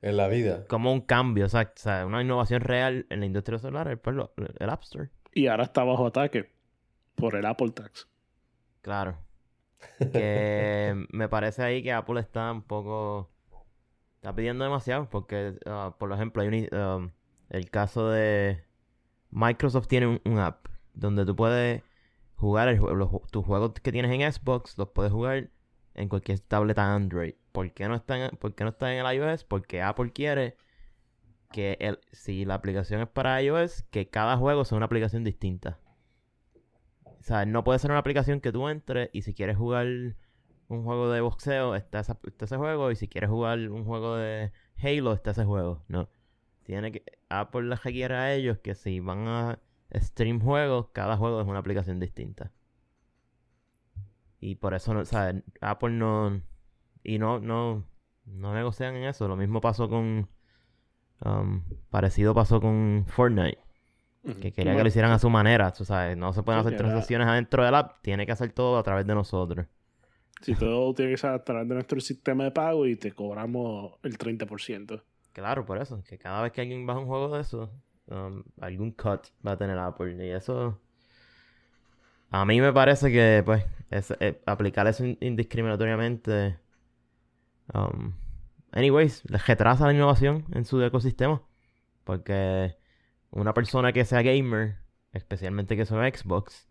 En la vida. como un cambio, o sea, o sea, una innovación real en la industria celular, pues, lo- el App Store. Y ahora está bajo ataque por el Apple Tax. Claro. Que me parece ahí que Apple está un poco... Está pidiendo demasiado porque, ah, por ejemplo, hay un, um, el caso de... Microsoft tiene un, un app donde tú puedes jugar el los tus juegos que tienes en Xbox, los puedes jugar en cualquier tableta Android. ¿Por qué no está en, por qué no está en el iOS? Porque Apple quiere que el, si la aplicación es para iOS, que cada juego sea una aplicación distinta. O sea, no puede ser una aplicación que tú entres y si quieres jugar un juego de boxeo, está, esa- ese juego. Y si quieres jugar un juego de Halo, está ese juego. No. Tiene que. Apple les requiere a ellos que si van a stream juegos, cada juego es una aplicación distinta. Y por eso, no, o Apple no. Y no, no. No negocian en eso. Lo mismo pasó con. um, parecido pasó con Fortnite. Que quería que lo hicieran a su manera, tú sabes, no se pueden Sí, hacer era- transacciones adentro del app, tiene que hacer todo a través de nosotros. Si todo tiene que ser a través de nuestro sistema de pago y te cobramos el 30%. Claro, por eso, que cada vez que alguien baja un juego de eso, um, algún cut va a tener Apple. Y eso, a mí me parece que, pues, es, eh, aplicar eso in- indiscriminatoriamente, um, anyways, les retrasa la innovación en su ecosistema. Porque una persona que sea gamer, especialmente que sea Xbox,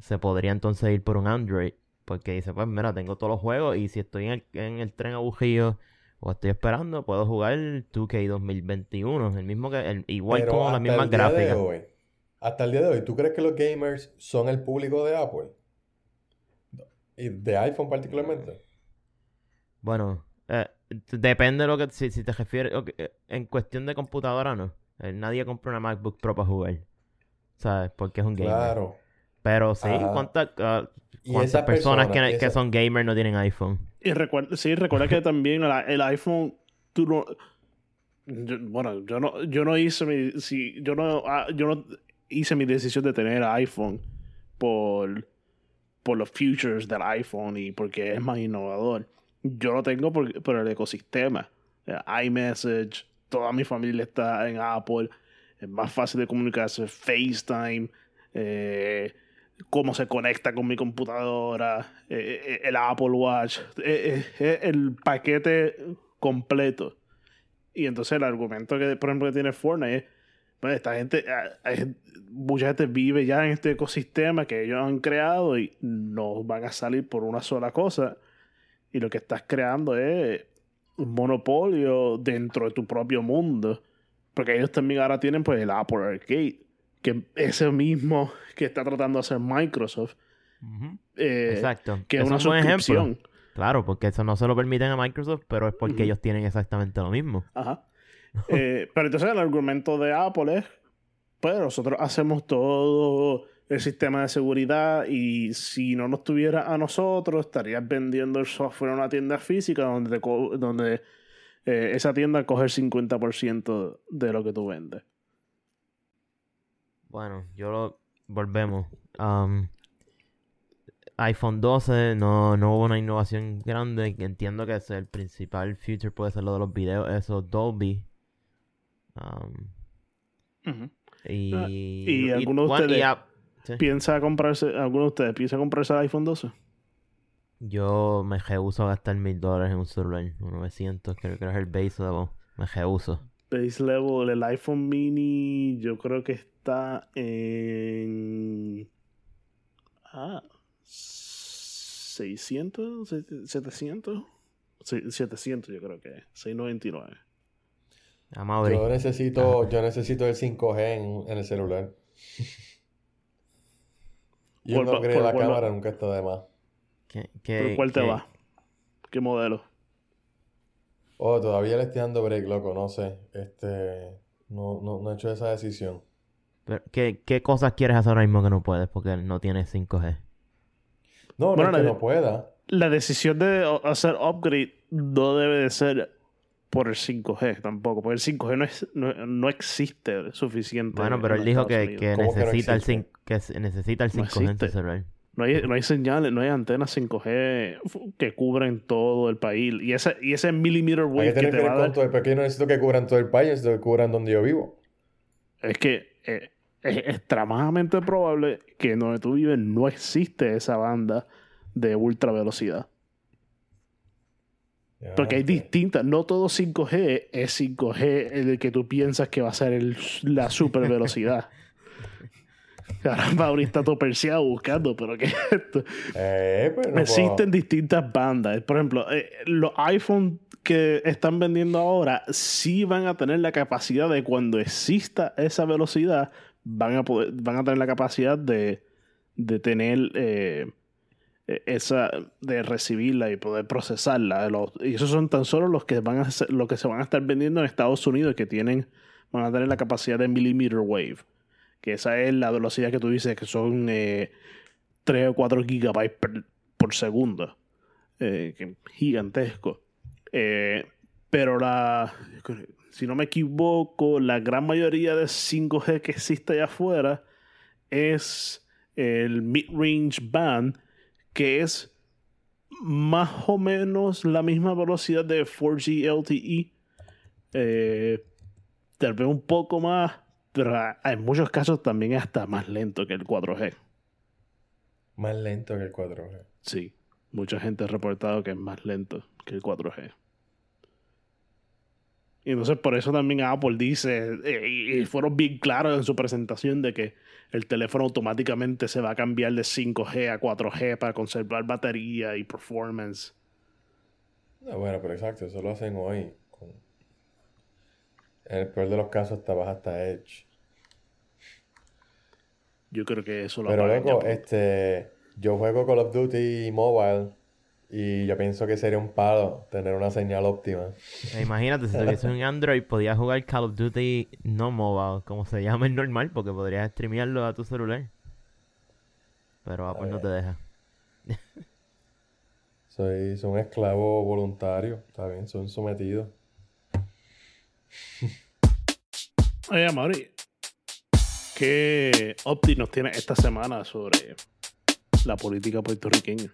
se podría entonces ir por un Android. Porque dice, pues mira, tengo todos los juegos y si estoy en el, en el tren aburrido o estoy esperando, puedo jugar el 2K 2021, el mismo que, el- igual Pero como las mismas gráficas. hoy, hasta el día de hoy, ¿tú crees que los gamers son el público de Apple? Y de iPhone particularmente. Bueno, eh, depende de lo que, si, si te refieres, eh, en cuestión de computadora no. Eh, nadie compra una MacBook Pro para jugar. ¿Sabes? Porque es un gamer. Claro. Pero sí. ¿cuántas, ah, cuántas personas, personas, que, que esa- son gamers no tienen iPhone? Y recuerda, sí, recuerda que también el, el iPhone, tú no. yo- bueno, yo no, yo no hice mi. Si, yo, no, ah, yo no hice mi decisión de tener iPhone por, por los futures del iPhone y porque es más innovador. Yo lo tengo por, por el ecosistema. Eh, iMessage, toda mi familia está en Apple. Es más fácil de comunicarse. FaceTime. eh, cómo se conecta con mi computadora, eh, eh, el Apple Watch, eh, el paquete completo. Y entonces el argumento que, por ejemplo, que tiene Fortnite es, pues esta gente, ah, mucha gente vive ya en este ecosistema que ellos han creado y no van a salir por una sola cosa. Y lo que estás creando es un monopolio dentro de tu propio mundo. Porque ellos también ahora tienen pues el Apple Arcade, que ese mismo que está tratando de hacer Microsoft. eh, Exacto. Que es una es un ejemplo. suscripción. Claro, porque eso no se lo permiten a Microsoft, pero es porque ellos tienen exactamente lo mismo. Ajá. Eh, pero entonces el argumento de Apple es, pues nosotros hacemos todo el sistema de seguridad y si no nos tuviera a nosotros, estarías vendiendo el software en una tienda física donde, te co- donde eh, esa tienda coge el 50% de lo que tú vendes. Bueno, yo lo... Volvemos. Am, iPhone 12 no, no hubo una innovación grande. Entiendo que ese- el principal feature puede ser lo de los videos, eso, Dolby. Am, y, Ah, ¿y alguno de y ustedes- a- sí. ¿Piensa comprarse, alguno de ustedes piensa comprarse el iPhone 12? Yo me rehuso a gastar mil dólares en un celular. 900, creo que es el base level. Me rehuso. Base level, el iPhone mini, yo creo que está en. Ah, 600, 700. Sí, 700, yo creo que es. 699. Vamos a abrir. Yo necesito, yo necesito el 5G en, en el celular. Y un Por- upgrade de por- la por- cámara nunca está de más. ¿Qué, ¿Por qué- cuál te va? ¿Qué modelo? Oh, todavía le estoy dando break, loco, no sé. Este, no, no, no he hecho esa decisión. pero ¿Qué, qué cosas quieres hacer ahora mismo que no puedes? Porque no tienes 5G. No, no Bueno, es que la- no pueda. La decisión de hacer upgrade no debe de ser por el 5G tampoco, porque el 5G no, es, no, existe suficiente. Bueno, pero él dijo que, que, necesita el 5, que necesita el 5G en celular. No hay, no hay señales, no hay antenas 5G que cubren todo el país. Y ese, y ese millimeter wave que te va a dar... Porque yo no necesito que cubran todo el país, necesito que cubran donde yo vivo. Es que eh, es extremadamente probable que donde tú vives no existe esa banda de ultra velocidad. Porque hay distintas, no todo 5G es 5G el que tú piensas que va a ser la super velocidad. Caramba, ahorita está todo perseado buscando, pero ¿qué es esto? Eh, pues Existen distintas bandas. Por ejemplo, eh, los iPhones que están vendiendo ahora sí van a tener la capacidad de cuando exista esa velocidad, van a, poder, van a tener la capacidad de, de tener eh, esa de recibirla y poder procesarla. y esos son tan solo los que van a los que se van a estar vendiendo en Estados Unidos que tienen van a tener la capacidad de millimeter wave. Que esa es la velocidad que tú dices que son 3 eh, o 4 gigabytes por segundo. Eh, gigantesco. Eh, pero la si no me equivoco, la gran mayoría de 5G que existe allá afuera es el mid-range band, que es más o menos la misma velocidad de 4G LTE. Eh, tal vez un poco más, pero en muchos casos también es hasta más lento que el 4G. Más lento que el 4G. Sí, mucha gente ha reportado que es más lento que el 4G. Y entonces por eso también Apple dice, eh, y fueron bien claros en su presentación de que el teléfono automáticamente se va a cambiar de 5G a 4G para conservar batería y performance. No, bueno, pero exacto, eso lo hacen hoy. En el peor de los casos hasta baja hasta Edge. Yo creo que eso lo Pero luego, este, yo juego Call of Duty Mobile y yo pienso que sería un palo tener una señal óptima. E imagínate, si tuviese un Android, podías jugar Call of Duty no mobile, como se llama el normal, porque podrías streamearlo a tu celular. Pero Apple no te deja. soy, soy un esclavo voluntario, está bien, soy un sometido. Oye, Mauri, ¿qué Opti nos tiene esta semana sobre la política puertorriqueña?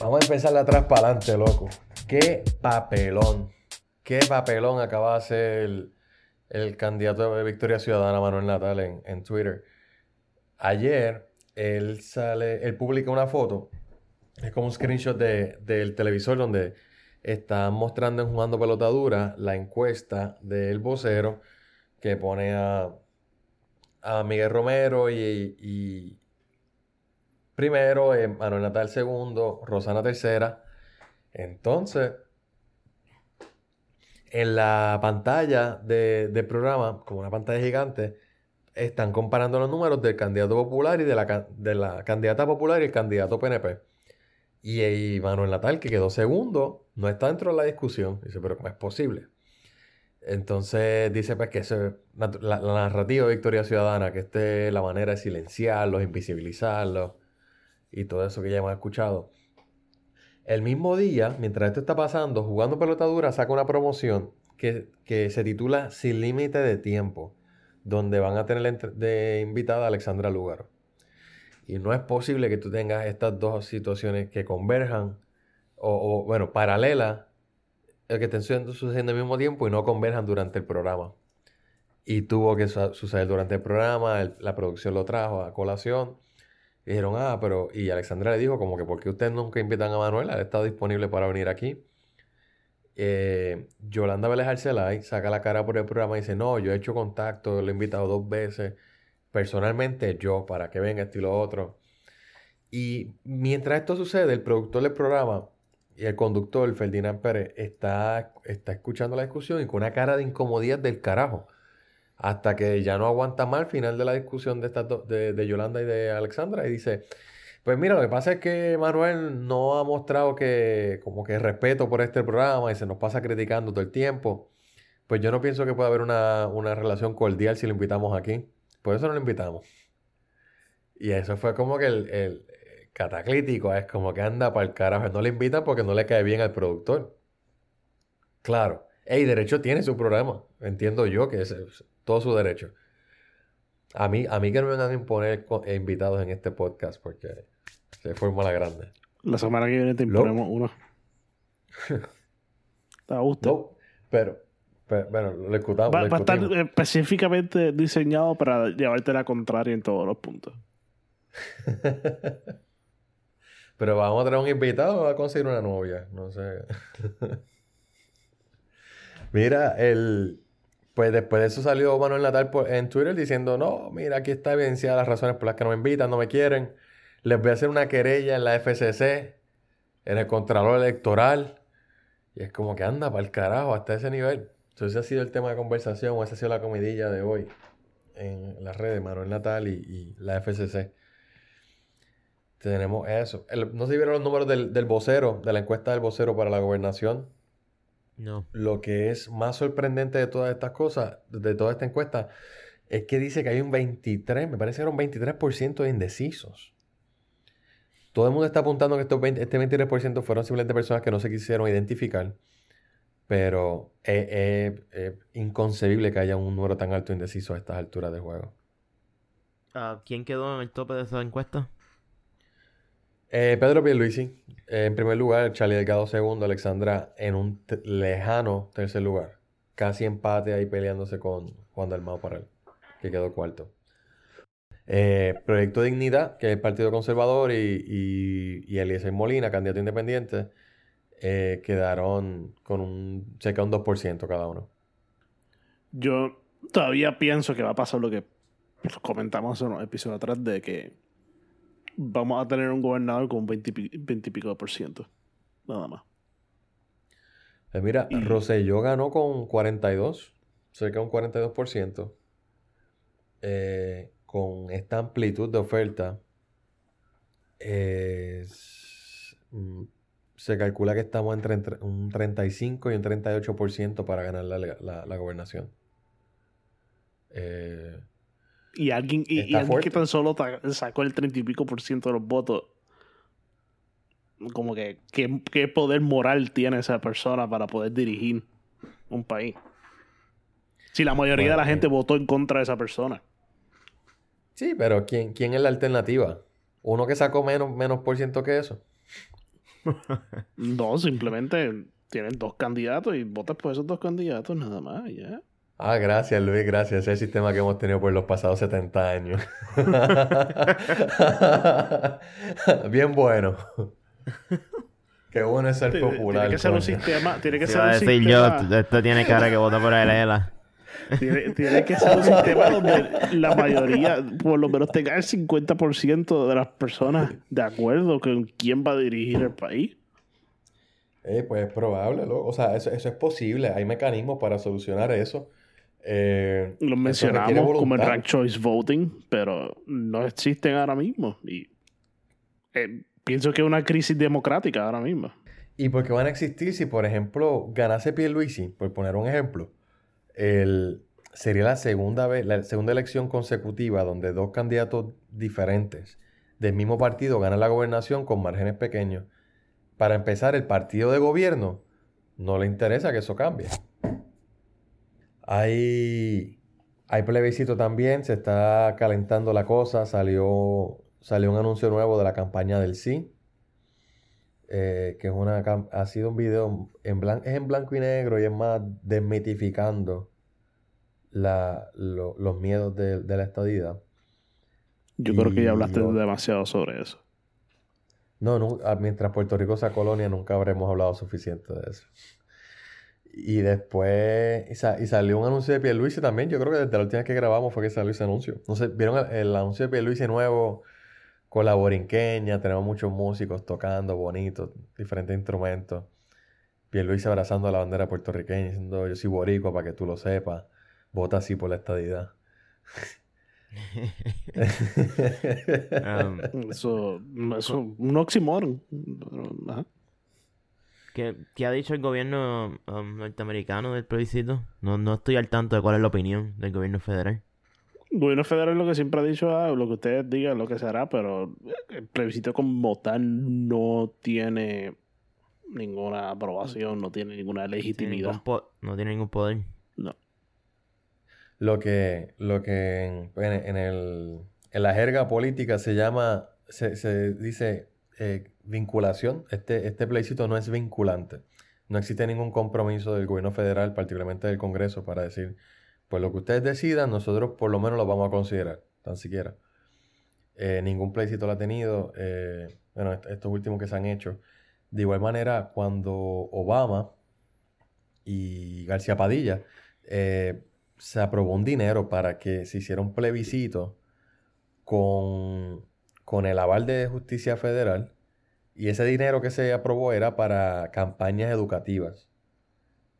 Vamos a empezar de atrás para adelante, loco. Qué papelón. Qué papelón acaba de hacer el, candidato de Victoria Ciudadana, Manuel Natal, en, Twitter. Ayer, él sale, él publica una foto. Es como un screenshot del televisor donde están mostrando en Jugando Pelotadura la encuesta del vocero que pone a Miguel Romero y, primero, eh, Manuel Natal segundo, Rosana tercera. Entonces, en la pantalla del programa, como una pantalla gigante, están comparando los números del candidato popular y de la, de la candidata popular y el candidato PNP. Y, Manuel Natal, que quedó segundo, no está dentro de la discusión. Dice, pero ¿cómo es posible? Entonces dice pues que la, la, narrativa de Victoria Ciudadana, que esta es la manera de silenciarlos, invisibilizarlos, y todo eso que ya hemos escuchado. El mismo día, mientras esto está pasando, jugando pelotadura, saca una promoción que, se titula Sin límite de tiempo, donde van a tener de invitada a Alexandra Lugaro. Y no es posible que tú tengas estas dos situaciones que converjan, o, bueno, paralelas, el que estén sucediendo al mismo tiempo y no converjan durante el programa. Y tuvo que suceder durante el programa, la producción lo trajo a colación dijeron, ah, pero. Y Alexandra le dijo, como que, ¿por qué ustedes nunca invitan a Manuel? Él está disponible para venir aquí. Eh, Yolanda Vélez Arcelay saca la cara por el programa y dice: No, yo he hecho contacto, lo he invitado dos veces, personalmente yo, para que venga estilo otro. Y mientras esto sucede, el productor del programa y el conductor, Ferdinand Pérez, está, está escuchando la discusión y con una cara de incomodidad del carajo hasta que ya no aguanta más al final de la discusión de, estas de, Yolanda y de Alexandra y dice, pues mira, lo que pasa es que Manuel no ha mostrado que como que respeto por este programa y se nos pasa criticando todo el tiempo. Pues yo no pienso que pueda haber una, relación cordial si lo invitamos aquí. Por eso no lo invitamos. Y eso fue como que el, cataclítico es como que anda para el carajo. No le invitan porque no le cae bien al productor. Claro. Ey, derecho tiene su programa. Entiendo yo que es, todo su derecho. A mí, a mí que no me van a imponer eh, invitados en este podcast porque se forma la grande. La semana que viene te imponemos uno. ¿Te gusta? No, pero, bueno, lo escuchamos. Va, va, a estar específicamente diseñado para llevarte la contraria en todos los puntos. pero vamos a traer un invitado o a conseguir una novia. No sé. Mira, el. Pues después de eso salió Manuel Natal en Twitter diciendo: No, mira, aquí está evidenciada las razones por las que no me invitan, no me quieren. Les voy a hacer una querella en la FCC, en el Contralor Electoral. Y es como que anda para el carajo hasta ese nivel. Entonces, ese ha sido el tema de conversación, o esa ha sido la comidilla de hoy en las redes, Manuel Natal y, la FCC. Tenemos eso. no se vieron los números del, del vocero, de la encuesta del vocero para la gobernación no. Lo que es más sorprendente de todas estas cosas, de toda esta encuesta, es que dice que hay un 23, me parece que era un 23% de indecisos. Todo el mundo está apuntando que estos este 23% fueron simplemente personas que no se quisieron identificar. Pero es, inconcebible que haya un número tan alto de indecisos a estas alturas del juego. Ah, ¿Quién quedó en el tope de esa encuesta? Eh, Pedro Pierluisi, eh, en primer lugar, Charlie Delgado segundo, Alexandra en un lejano tercer lugar. Casi empate ahí peleándose con Juan Dalmao él, que quedó cuarto. Eh, Proyecto Dignidad, que es el Partido Conservador, y, y, y Eliezer Molina, candidato independiente, eh, quedaron con un cerca de un 2% cada uno. Yo todavía pienso que va a pasar lo que comentamos en un episodio atrás de que vamos a tener un gobernador con un 20, y pico de por ciento. Nada más. Pues mira, Roselló ganó con 42, cerca de un 42%. Eh, con esta amplitud de oferta, mm, se calcula que estamos entre un 35 y un 38% para ganar la, la, gobernación. Eh, y alguien, y, alguien que tan solo sacó el treinta y pico por ciento de los votos. Como que, ¿qué, poder moral tiene esa persona para poder dirigir un país? Si la mayoría de la gente votó en contra de esa persona. Sí, pero ¿quién, quién es la alternativa? ¿Uno que sacó menos, menos por ciento que eso? no, simplemente tienen dos candidatos y votas por esos dos candidatos nada más, ya. Ah, gracias Luis, gracias. Ese es el sistema que hemos tenido por los pasados 70 años. Bien bueno. Qué bueno es ser popular. Tiene que ser un sistema. Tiene que ser un decir yo, esto tiene cara que vota por Alela. Tiene, tiene, que ser un sistema donde la mayoría, por lo menos tenga el 50% de las personas de acuerdo con quién va a dirigir el país. Eh, pues es probable, o sea, eso, eso es posible. Hay mecanismos para solucionar eso. Eh, Lo mencionamos como el rank choice voting, pero no existen ahora mismo. Y eh, pienso que es una crisis democrática ahora mismo. ¿Y por qué van a existir si, por ejemplo, ganase Pierluisi, por poner un ejemplo? El, sería la segunda vez, la segunda elección consecutiva donde dos candidatos diferentes del mismo partido ganan la gobernación con márgenes pequeños. Para empezar, el partido de gobierno no le interesa que eso cambie. Hay, hay plebiscito también, se está calentando la cosa, salió, salió un anuncio nuevo de la campaña del sí, eh, que es una, ha sido un video en blanco, es en blanco y negro y es más desmitificando la, los miedos de, la estadía. Yo creo que ya hablaste demasiado sobre eso. No, no, ah, mientras Puerto Rico sea colonia nunca habremos hablado suficiente de eso. Y después, y, salió un anuncio de Pierluisi también. Yo creo que desde la última vez que grabamos fue que salió ese anuncio. No sé, ¿vieron el, anuncio de Pierluisi nuevo? Con la borinqueña, tenemos muchos músicos tocando bonitos, diferentes instrumentos. Pierluisi abrazando a la bandera puertorriqueña, diciendo yo soy boricua para que tú lo sepas. Vota así por la estadidad. Um, eso, es un oxímoron. ¿Qué, ha dicho el gobierno um, norteamericano del plebiscito? No, no estoy al tanto de cuál es la opinión del gobierno federal. El gobierno federal lo que siempre ha dicho, ah, lo que ustedes digan, lo que se hará, pero el plebiscito como tal no tiene ninguna aprobación, no tiene ninguna Tiene legitimidad. no tiene ningún poder. No. Lo que, lo que en el, en la jerga política se llama, se, se dice eh, vinculación. Este, este plebiscito no es vinculante. No existe ningún compromiso del gobierno federal, particularmente del Congreso, para decir, pues lo que ustedes decidan, nosotros por lo menos lo vamos a considerar, tan siquiera. Eh, ningún plebiscito lo ha tenido, eh, bueno, est- estos últimos que se han hecho. De igual manera, cuando Obama y García Padilla eh, se aprobó un dinero para que se hiciera un plebiscito con, con el aval de justicia federal y ese dinero que se aprobó era para campañas educativas,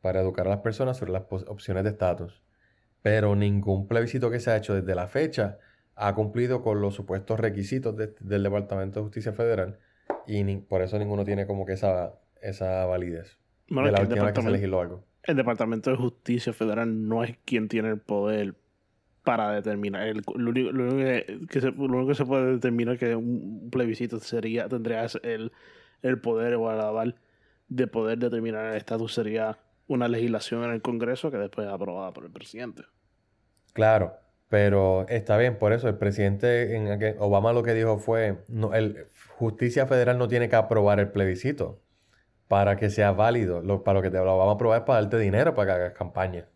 para educar a las personas sobre las opciones de estatus. Pero ningún plebiscito que se ha hecho desde la fecha ha cumplido con los supuestos requisitos de- del Departamento de Justicia Federal y ni- por eso ninguno tiene como que esa, esa validez Bueno, de es la que el última vez que se departamento, legisló algo. el Departamento de Justicia Federal no es quien tiene el poder para determinar. El- lo, único, lo único que, se, lo único que se puede determinar que un plebiscito sería, tendría el, el poder o el aval de poder determinar el estatus sería una legislación en el Congreso que después es aprobada por el presidente. Claro, pero está bien, por eso el presidente en Obama lo que dijo fue, no, el, justicia federal no tiene que aprobar el plebiscito para que sea válido. Lo, para lo que te lo a aprobar es para darte dinero para que hagas campaña.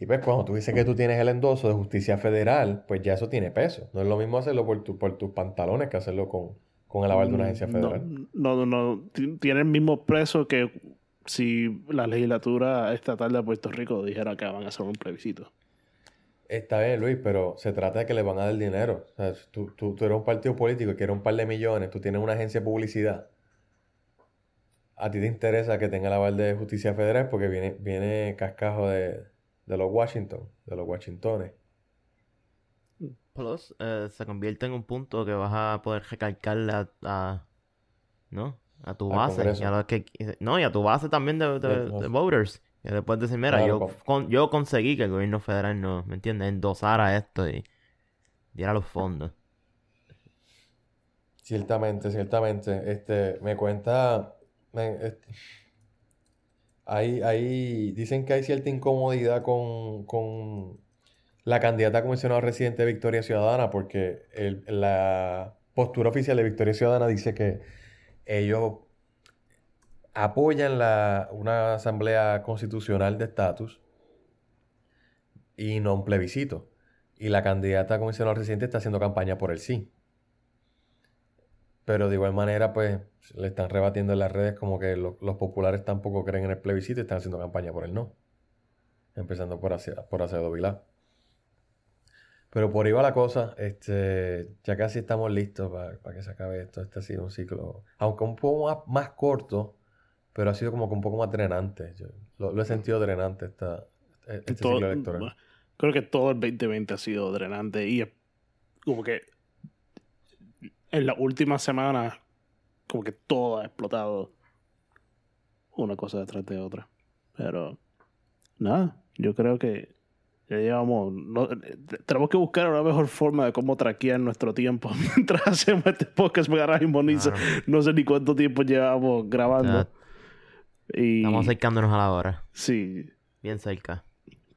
Y pues cuando tú dices que tú tienes el endoso de justicia federal, pues ya eso tiene peso. No es lo mismo hacerlo por, tu- por tus pantalones que hacerlo con, con el aval de una agencia No, federal. No, no, no. Ti- Tiene el mismo preso que si la legislatura estatal de Puerto Rico dijera que van a hacer un plebiscito. Está bien, Luis, pero se trata de que le van a dar dinero. O sea, tú, tú, tú eres un partido político que quiere un par de millones, tú tienes una agencia de publicidad. A ti te interesa que tenga la aval de justicia federal porque viene, viene cascajo de, de los Washington, de los Washingtones. Plus, eh, se convierte en un punto que vas a poder recalcarle a, a- ¿no? A tu base. Y a los que, no, y a tu base también de, de- De- voters. Que después decir, mira, Claro, yo, pa- con- yo conseguí que el gobierno federal no, ¿me entiendes? Endosara esto y diera los fondos. Ciertamente, ciertamente. Este, me cuenta. me- este, hay, dicen que hay cierta incomodidad con, con la candidata a comisionado residente de Victoria Ciudadana, porque el- la postura oficial de Victoria Ciudadana dice que ellos apoyan la, una asamblea constitucional de estatus y no un plebiscito. Y la candidata a comisionado residente está haciendo campaña por el sí. Pero de igual manera, pues, le están rebatiendo en las redes como que lo- los populares tampoco creen en el plebiscito y están haciendo campaña por el no. Empezando por, Ace- por Acevedo Vilá. Pero por ahí va la cosa. Este, ya casi estamos listos para que se acabe esto. Este ha sido un ciclo, aunque un poco más, más corto, pero ha sido como que un poco más drenante. Yo lo, lo he sentido drenante esta, este Todo- ciclo electoral. creo que todo el 2020 ha sido drenante y es como que en las últimas semanas como que todo ha explotado una cosa detrás de otra. Pero nada, yo creo que ya llevamos... no- tenemos que buscar una mejor forma de cómo traquear nuestro tiempo mientras hacemos este podcast. Porque ahora mismo ni sé- Claro. no sé ni cuánto tiempo llevamos grabando. Ya, Y estamos acercándonos a la hora. sí, Bien cerca.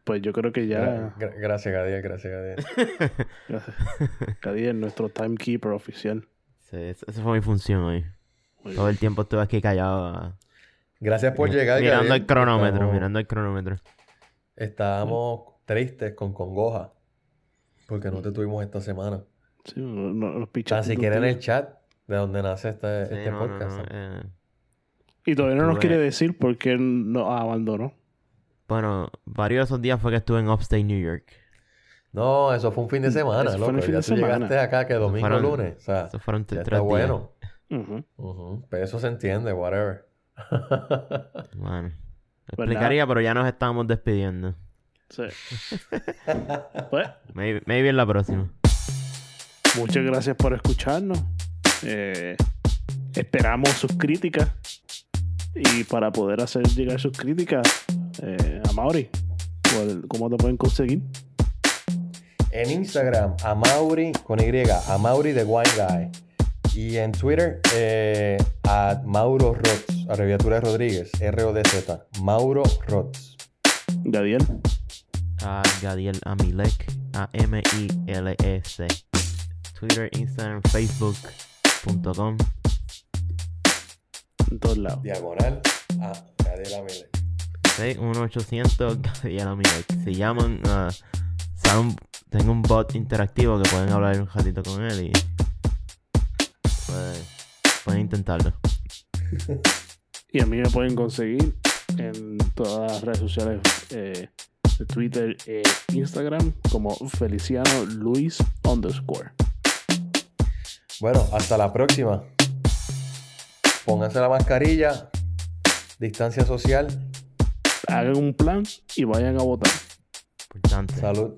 Pues yo creo que ya... Gra- gra- gracias, Gadiel, gracias, Gadiel. Gracias. Cady es nuestro timekeeper oficial. Sí, esa esa fue mi función hoy. Muy Todo el tiempo estuve aquí callado. ah, Gracias por llegar, mirando Gadiel. el cronómetro, Estamos- mirando el cronómetro. Estábamos tristes con congoja porque no te tuvimos esta semana. Sí, no- no- los pichos Tan siquiera en el chat de donde nace este, Sí, este no, podcast. no, eh, Y todavía no nos quiere decir por qué nos abandonó. Bueno, varios de esos días fue que estuve en Upstate New York. No, eso fue un fin de semana, Eso fue loco. el fin ya de tú semana. llegaste acá que domingo, fueron- lunes. O sea, Eso fueron ya tres está días. bueno. Ujú, Pero eso se entiende, whatever. Bueno, Pues explicaría, pero ya nos estábamos despidiendo. Sí. pues, Maybe, maybe en la próxima. muchas gracias por escucharnos. Eh, esperamos sus críticas. Y para poder hacer llegar sus críticas, eh, a Mauri, ¿cuál- ¿cómo te pueden conseguir? En Instagram, a Mauri con Y, a Mauri de Wine Guy. Y en Twitter, eh, a Mauro Rots, abreviatura de Rodríguez, R-O-D-Z. Mauro Rots. Gadiel. A Gadiel Amilek, A-M-I-L-E-C. Twitter, Instagram, Facebook.com. En todos lados. Diagonal a Gadiel Amilek. Sí, 1-800 Gadiel Amilek. Si llaman, sale un- tengo un bot interactivo que pueden hablar un ratito con él y. Pueden, pueden intentarlo. Y a mí me pueden conseguir en todas las redes sociales eh, de Twitter e Instagram como Feliciano Luis underscore. Bueno, hasta la próxima. Pónganse la mascarilla. Distancia social. Hagan un plan y vayan a votar. Importante. Salud.